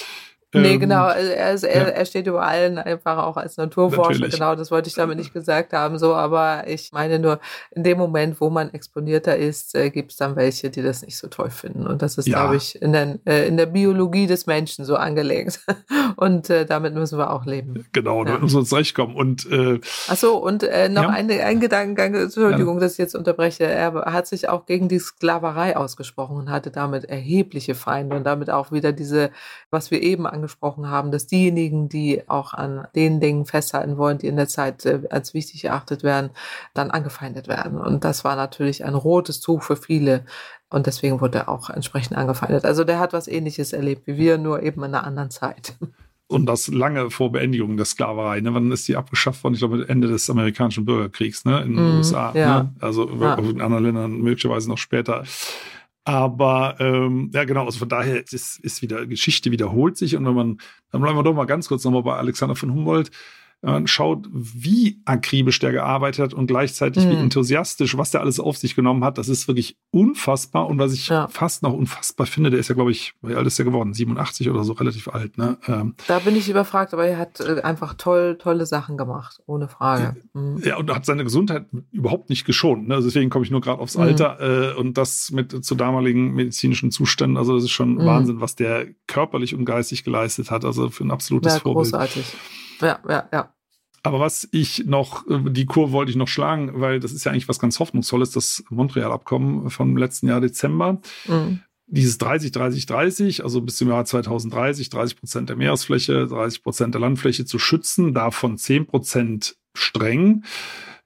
Speaker 1: Nee, ähm, genau. Also er, ist, er, ja. er steht über allen einfach auch als Naturforscher. Natürlich. Genau, das wollte ich damit nicht gesagt haben. So, aber ich meine nur, in dem Moment, wo man exponierter ist, äh, gibt es dann welche, die das nicht so toll finden. Und das ist, ja. glaube ich, in der, äh, in der Biologie des Menschen so angelegt. Und äh, damit müssen wir auch leben.
Speaker 3: Genau, damit müssen wir uns recht kommen. Und, äh,
Speaker 1: Ach so, und äh, noch ja. ein, ein Gedankengang, Entschuldigung, dass ich jetzt unterbreche. Er hat sich auch gegen die Sklaverei ausgesprochen und hatte damit erhebliche Feinde und damit auch wieder diese, was wir eben angesprochen haben, dass diejenigen, die auch an den Dingen festhalten wollen, die in der Zeit äh, als wichtig erachtet werden, dann angefeindet werden. Und das war natürlich ein rotes Tuch für viele. Und deswegen wurde er auch entsprechend angefeindet. Also der hat was ähnliches erlebt wie wir, nur eben in einer anderen Zeit.
Speaker 3: Und das lange vor Beendigung der Sklaverei. Ne? Wann ist die abgeschafft worden? Ich glaube, Ende des amerikanischen Bürgerkriegs ne? in den mm, USA. Ja. Ne? Also ja. in anderen Ländern möglicherweise noch später. Aber ähm, ja, genau, also von daher ist, ist wieder Geschichte wiederholt sich. Und wenn man, dann bleiben wir doch mal ganz kurz nochmal bei Alexander von Humboldt man schaut, wie akribisch der gearbeitet hat und gleichzeitig mhm. wie enthusiastisch, was der alles auf sich genommen hat, das ist wirklich unfassbar. Und was ich ja. fast noch unfassbar finde, der ist ja, glaube ich, wie alt ist der geworden? 87 oder so, relativ alt. Ne?
Speaker 1: Ähm, da bin ich überfragt, aber er hat äh, einfach toll, tolle Sachen gemacht, ohne Frage.
Speaker 3: Mhm. Ja, und hat seine Gesundheit überhaupt nicht geschont. Ne? Also deswegen komme ich nur gerade aufs mhm. Alter äh, und das mit zu damaligen medizinischen Zuständen. Also das ist schon mhm. Wahnsinn, was der körperlich und geistig geleistet hat. Also für ein absolutes ja, Vorbild.
Speaker 1: Großartig. Ja, ja, ja.
Speaker 3: Aber was ich noch, äh, die Kurve wollte ich noch schlagen, weil das ist ja eigentlich was ganz Hoffnungsvolles, das Montreal-Abkommen vom letzten Jahr Dezember. Mhm. Dieses 30, 30, 30, also bis zum Jahr 2030, 30 Prozent der Meeresfläche, 30 Prozent der Landfläche zu schützen, davon 10 Prozent streng,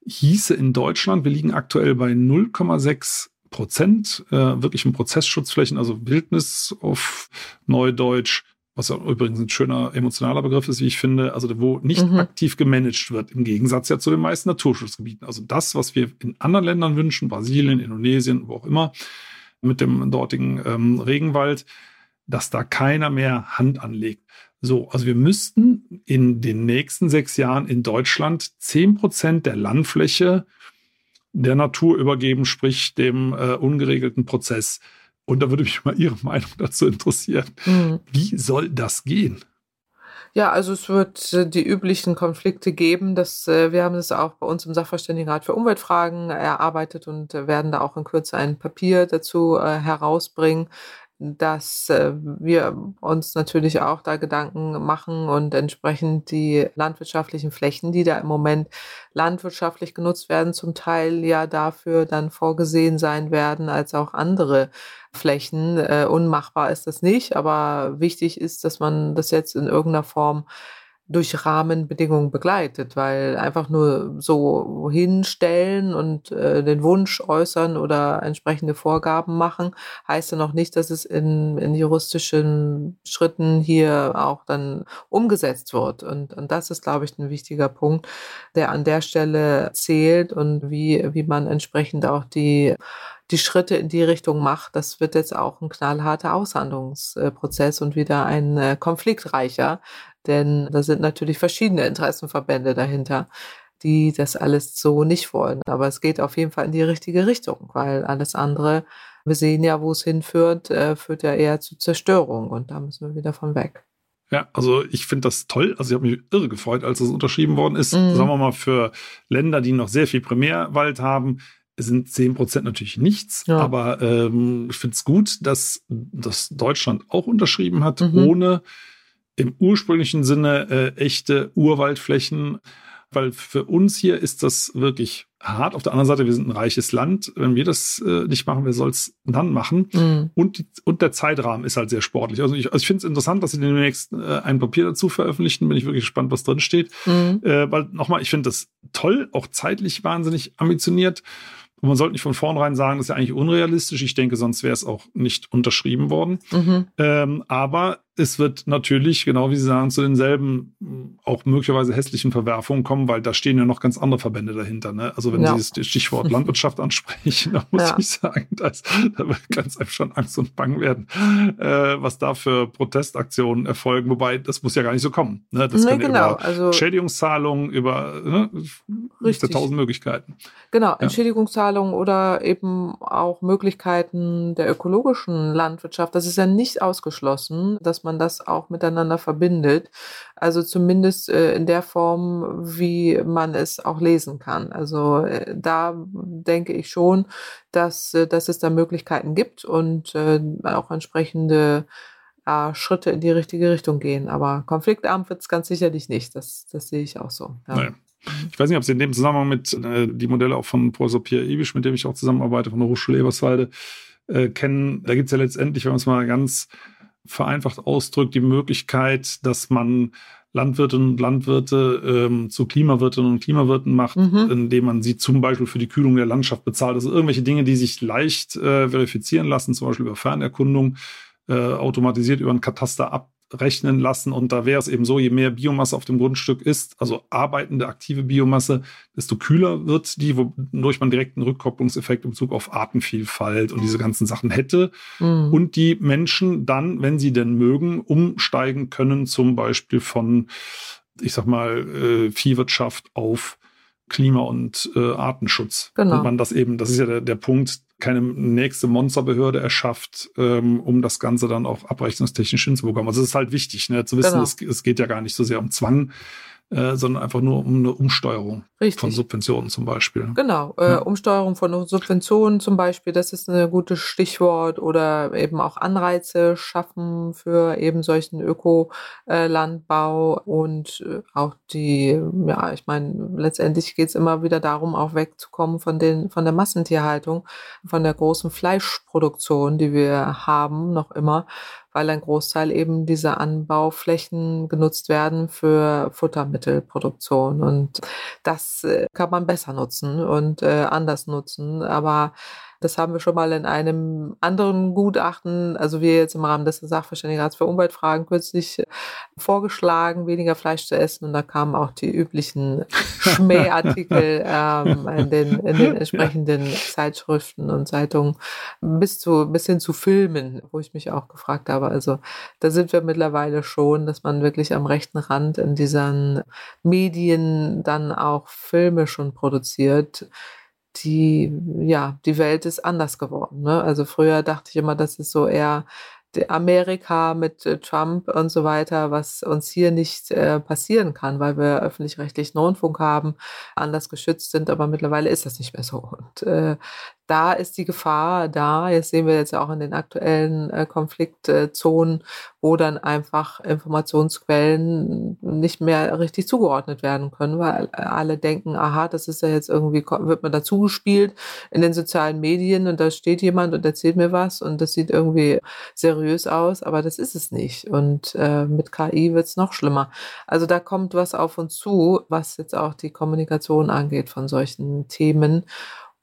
Speaker 3: hieße in Deutschland, wir liegen aktuell bei 0,6 Prozent äh, wirklichen Prozessschutzflächen, also Wildnis auf Neudeutsch was ja übrigens ein schöner emotionaler Begriff ist, wie ich finde, also wo nicht mhm. aktiv gemanagt wird, im Gegensatz ja zu den meisten Naturschutzgebieten. Also das, was wir in anderen Ländern wünschen, Brasilien, Indonesien, wo auch immer, mit dem dortigen ähm, Regenwald, dass da keiner mehr Hand anlegt. So, also wir müssten in den nächsten sechs Jahren in Deutschland zehn Prozent der Landfläche der Natur übergeben, sprich dem äh, ungeregelten Prozess. Und da würde mich mal Ihre Meinung dazu interessieren. Mhm. Wie soll das gehen?
Speaker 1: Ja, also es wird äh, die üblichen Konflikte geben. Das, äh, wir haben es auch bei uns im Sachverständigenrat für Umweltfragen erarbeitet und äh, werden da auch in Kürze ein Papier dazu herausbringen dass äh, wir uns natürlich auch da Gedanken machen und entsprechend die landwirtschaftlichen Flächen, die da im Moment landwirtschaftlich genutzt werden, zum Teil ja dafür dann vorgesehen sein werden als auch andere Flächen. Äh, unmachbar ist das nicht, aber wichtig ist, dass man das jetzt in irgendeiner Form durch Rahmenbedingungen begleitet, weil einfach nur so hinstellen und äh, den Wunsch äußern oder entsprechende Vorgaben machen, heißt ja noch nicht, dass es in, in juristischen Schritten hier auch dann umgesetzt wird. Und, und das ist, glaube ich, ein wichtiger Punkt, der an der Stelle zählt und wie, wie man entsprechend auch die die Schritte in die Richtung macht, das wird jetzt auch ein knallharter Aushandlungsprozess und wieder ein äh, konfliktreicher, denn da sind natürlich verschiedene Interessenverbände dahinter, die das alles so nicht wollen. Aber es geht auf jeden Fall in die richtige Richtung, weil alles andere, wir sehen ja, wo es hinführt, äh, führt ja eher zu Zerstörung und da müssen wir wieder von weg.
Speaker 3: Ja, also ich finde das toll. Also ich habe mich irre gefreut, als es unterschrieben worden ist. Mhm. Sagen wir mal, für Länder, die noch sehr viel Primärwald haben, sind 10 Prozent natürlich nichts. Ja. Aber ähm, ich finde es gut, dass, dass Deutschland auch unterschrieben hat, mhm. ohne im ursprünglichen Sinne äh, echte Urwaldflächen, weil für uns hier ist das wirklich hart. Auf der anderen Seite, wir sind ein reiches Land. Wenn wir das äh, nicht machen, wer soll es dann machen? Mhm. Und, die, und der Zeitrahmen ist halt sehr sportlich. Also ich, also ich finde es interessant, dass sie demnächst äh, ein Papier dazu veröffentlichen. Bin ich wirklich gespannt, was drin steht. Mhm. Äh, weil nochmal, ich finde das toll, auch zeitlich wahnsinnig ambitioniert. Und man sollte nicht von vornherein sagen, das ist ja eigentlich unrealistisch. Ich denke, sonst wäre es auch nicht unterschrieben worden. Mhm. Ähm, aber es wird natürlich, genau wie Sie sagen, zu denselben auch möglicherweise hässlichen Verwerfungen kommen, weil da stehen ja noch ganz andere Verbände dahinter. Ne? Also wenn ja. Sie das Stichwort Landwirtschaft ansprechen, da muss ja. ich sagen, da, ist, da wird ganz einfach schon Angst und Bang werden, äh, was da für Protestaktionen erfolgen. Wobei, das muss ja gar nicht so kommen. Ne? Das nee, kann genau. über also, Schädigungszahlungen, über ne? Richtig. tausend Möglichkeiten.
Speaker 1: Genau, ja. Entschädigungszahlungen oder eben auch Möglichkeiten der ökologischen Landwirtschaft. Das ist ja nicht ausgeschlossen, dass man das auch miteinander verbindet. Also zumindest äh, in der Form, wie man es auch lesen kann. Also äh, da denke ich schon, dass, äh, dass es da Möglichkeiten gibt und äh, auch entsprechende äh, Schritte in die richtige Richtung gehen. Aber konfliktarm wird es ganz sicherlich nicht. Das, das sehe ich auch so.
Speaker 3: Ja. Naja. Ich weiß nicht, ob Sie in dem Zusammenhang mit äh, die Modelle auch von Professor Pierre Ibisch, mit dem ich auch zusammenarbeite, von der Hochschule Eberswalde, äh, kennen. Da gibt es ja letztendlich, wenn man es mal ganz vereinfacht ausdrückt, die Möglichkeit, dass man Landwirtinnen und Landwirte ähm, zu Klimawirtinnen und Klimawirten macht, mhm. indem man sie zum Beispiel für die Kühlung der Landschaft bezahlt. Also irgendwelche Dinge, die sich leicht äh, verifizieren lassen, zum Beispiel über Fernerkundung, äh, automatisiert über ein Kataster ab, rechnen lassen. Und da wäre es eben so, je mehr Biomasse auf dem Grundstück ist, also arbeitende, aktive Biomasse, desto kühler wird die, wodurch man direkt einen Rückkopplungseffekt im Bezug auf Artenvielfalt und diese ganzen Sachen hätte. Mhm. Und die Menschen dann, wenn sie denn mögen, umsteigen können, zum Beispiel von, ich sag mal, äh, Viehwirtschaft auf Klima- und äh, Artenschutz. Genau. Und man das eben, das ist ja der, der Punkt, keine nächste Monsterbehörde erschafft, ähm, um das Ganze dann auch abrechnungstechnisch hinzubekommen. Also es ist halt wichtig, ne, zu wissen, genau. es, es geht ja gar nicht so sehr um Zwang, äh, sondern einfach nur um eine Umsteuerung Richtig. von Subventionen zum Beispiel.
Speaker 1: Genau, äh, ja. Umsteuerung von Subventionen zum Beispiel, das ist ein gutes Stichwort oder eben auch Anreize schaffen für eben solchen Ökolandbau und äh, auch die, ja, ich meine, letztendlich geht es immer wieder darum, auch wegzukommen von den, von der Massentierhaltung, von der großen Fleischproduktion, die wir haben, noch immer weil ein Großteil eben dieser Anbauflächen genutzt werden für Futtermittelproduktion. Und das äh, kann man besser nutzen und äh, anders nutzen. Aber das haben wir schon mal in einem anderen Gutachten, also wir jetzt im Rahmen des Sachverständigenrats für Umweltfragen kürzlich äh, vorgeschlagen, weniger Fleisch zu essen. Und da kamen auch die üblichen Schmähartikel ähm, in, den, in den entsprechenden Zeitschriften und Zeitungen bis zu bis hin zu Filmen, wo ich mich auch gefragt habe. Also da sind wir mittlerweile schon, dass man wirklich am rechten Rand in diesen Medien dann auch Filme schon produziert die, ja, die Welt ist anders geworden. Ne? Also früher dachte ich immer, das ist so eher Amerika mit äh, Trump und so weiter, was uns hier nicht äh, passieren kann, weil wir öffentlich-rechtlichen Rundfunk haben, anders geschützt sind, aber mittlerweile ist das nicht mehr so. Und äh, da ist die Gefahr da. Jetzt sehen wir jetzt auch in den aktuellen äh, Konfliktzonen, wo dann einfach Informationsquellen nicht mehr richtig zugeordnet werden können, weil alle denken, aha, das ist ja jetzt irgendwie, wird mir dazu gespielt in den sozialen Medien und da steht jemand und erzählt mir was und das sieht irgendwie seriös aus, aber das ist es nicht. Und äh, mit KI wird es noch schlimmer. Also da kommt was auf uns zu, was jetzt auch die Kommunikation angeht von solchen Themen.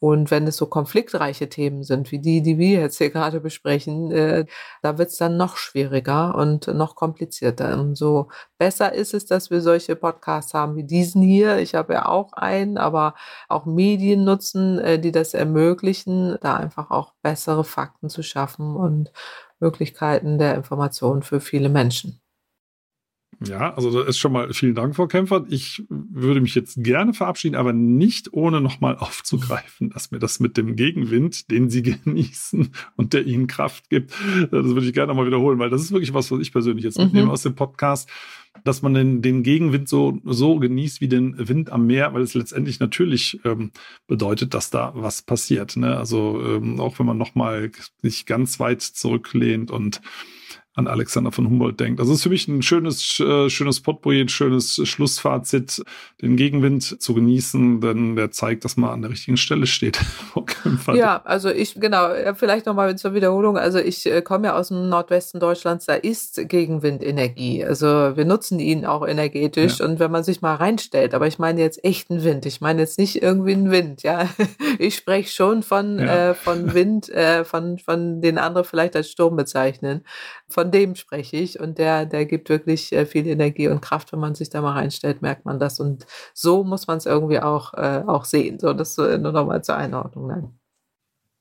Speaker 1: Und wenn es so konfliktreiche Themen sind, wie die, die wir jetzt hier gerade besprechen, äh, da wird es dann noch schwieriger und noch komplizierter. Umso besser ist es, dass wir solche Podcasts haben wie diesen hier. Ich habe ja auch einen, aber auch Medien nutzen, äh, die das ermöglichen, da einfach auch bessere Fakten zu schaffen und Möglichkeiten der Information für viele Menschen.
Speaker 3: Ja, also da ist schon mal vielen Dank, Frau Kämpfer. Ich würde mich jetzt gerne verabschieden, aber nicht ohne nochmal aufzugreifen, dass mir das mit dem Gegenwind, den Sie genießen und der Ihnen Kraft gibt, das würde ich gerne nochmal wiederholen, weil das ist wirklich was, was ich persönlich jetzt mhm. mitnehme aus dem Podcast, dass man den, den Gegenwind so, so genießt wie den Wind am Meer, weil es letztendlich natürlich ähm, bedeutet, dass da was passiert. Ne? Also ähm, auch wenn man nochmal sich ganz weit zurücklehnt und an Alexander von Humboldt denkt. Also es ist für mich ein schönes, äh, schönes Potpourri, ein schönes Schlussfazit, den Gegenwind zu genießen, denn der zeigt, dass man an der richtigen Stelle steht.
Speaker 1: ja, also ich, genau, vielleicht nochmal zur Wiederholung. Also ich äh, komme ja aus dem Nordwesten Deutschlands, da ist Gegenwindenergie. Also wir nutzen ihn auch energetisch ja. und wenn man sich mal reinstellt, aber ich meine jetzt echten Wind. Ich meine jetzt nicht irgendwie einen Wind, ja. Ich spreche schon von, ja. äh, von Wind, äh, von, von den anderen vielleicht als Sturm bezeichnen. Von von dem spreche ich und der, der gibt wirklich äh, viel Energie und Kraft, wenn man sich da mal reinstellt, merkt man das und so muss man es irgendwie auch, äh, auch sehen. So, das nur nochmal zur Einordnung. Nein.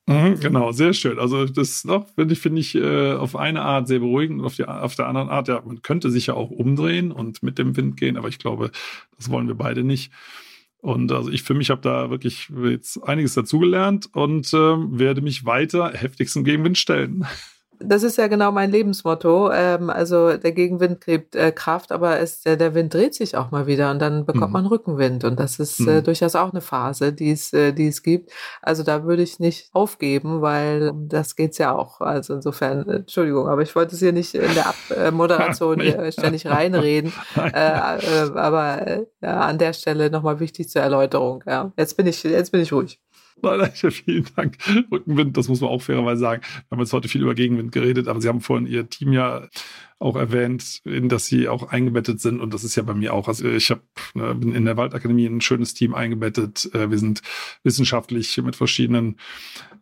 Speaker 3: Mhm, genau, sehr schön. Also das noch finde ich, finde ich äh, auf eine Art sehr beruhigend und auf, die, auf der anderen Art, ja, man könnte sich ja auch umdrehen und mit dem Wind gehen, aber ich glaube, das wollen wir beide nicht. Und also ich für mich habe da wirklich jetzt einiges dazugelernt und äh, werde mich weiter heftigst im Gegenwind stellen
Speaker 1: das ist ja genau mein Lebensmotto. Ähm, also der Gegenwind kriegt äh, Kraft, aber es, der, der Wind dreht sich auch mal wieder und dann bekommt mhm. man Rückenwind. Und das ist äh, mhm. durchaus auch eine Phase, die es, äh, die es gibt. Also da würde ich nicht aufgeben, weil das geht's ja auch. Also insofern, äh, Entschuldigung, aber ich wollte es hier nicht in der Abmoderation hier ständig reinreden. Äh, äh, aber ja, an der Stelle nochmal wichtig zur Erläuterung. Ja. Jetzt bin ich, jetzt bin ich ruhig.
Speaker 3: Nein, vielen Dank. Rückenwind, das muss man auch fairerweise sagen. Wir haben jetzt heute viel über Gegenwind geredet, aber Sie haben vorhin Ihr Team ja auch erwähnt, in das Sie auch eingebettet sind. Und das ist ja bei mir auch. Also ich hab, ne, bin in der Waldakademie ein schönes Team eingebettet. Äh, wir sind wissenschaftlich mit verschiedenen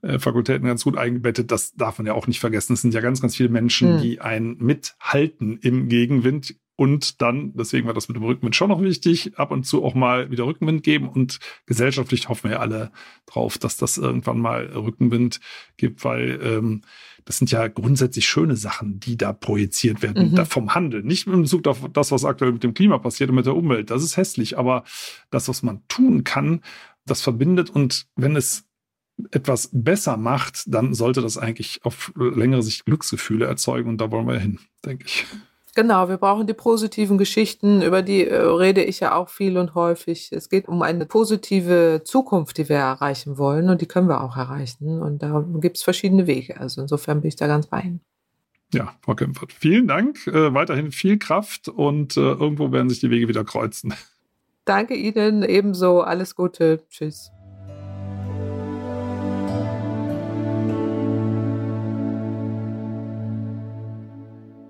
Speaker 3: äh, Fakultäten ganz gut eingebettet. Das darf man ja auch nicht vergessen. Es sind ja ganz, ganz viele Menschen, hm. die einen mithalten im Gegenwind und dann, deswegen war das mit dem Rückenwind schon noch wichtig, ab und zu auch mal wieder Rückenwind geben. Und gesellschaftlich hoffen wir ja alle drauf, dass das irgendwann mal Rückenwind gibt, weil ähm, das sind ja grundsätzlich schöne Sachen, die da projiziert werden mhm. vom Handel. Nicht in Bezug auf das, was aktuell mit dem Klima passiert und mit der Umwelt. Das ist hässlich, aber das, was man tun kann, das verbindet. Und wenn es etwas besser macht, dann sollte das eigentlich auf längere Sicht Glücksgefühle erzeugen. Und da wollen wir hin, denke ich.
Speaker 1: Genau, wir brauchen die positiven Geschichten, über die äh, rede ich ja auch viel und häufig. Es geht um eine positive Zukunft, die wir erreichen wollen und die können wir auch erreichen. Und da gibt es verschiedene Wege. Also insofern bin ich da ganz bei Ihnen.
Speaker 3: Ja, Frau Kempfert, vielen Dank. Äh, weiterhin viel Kraft und äh, irgendwo werden sich die Wege wieder kreuzen.
Speaker 1: Danke Ihnen ebenso. Alles Gute. Tschüss.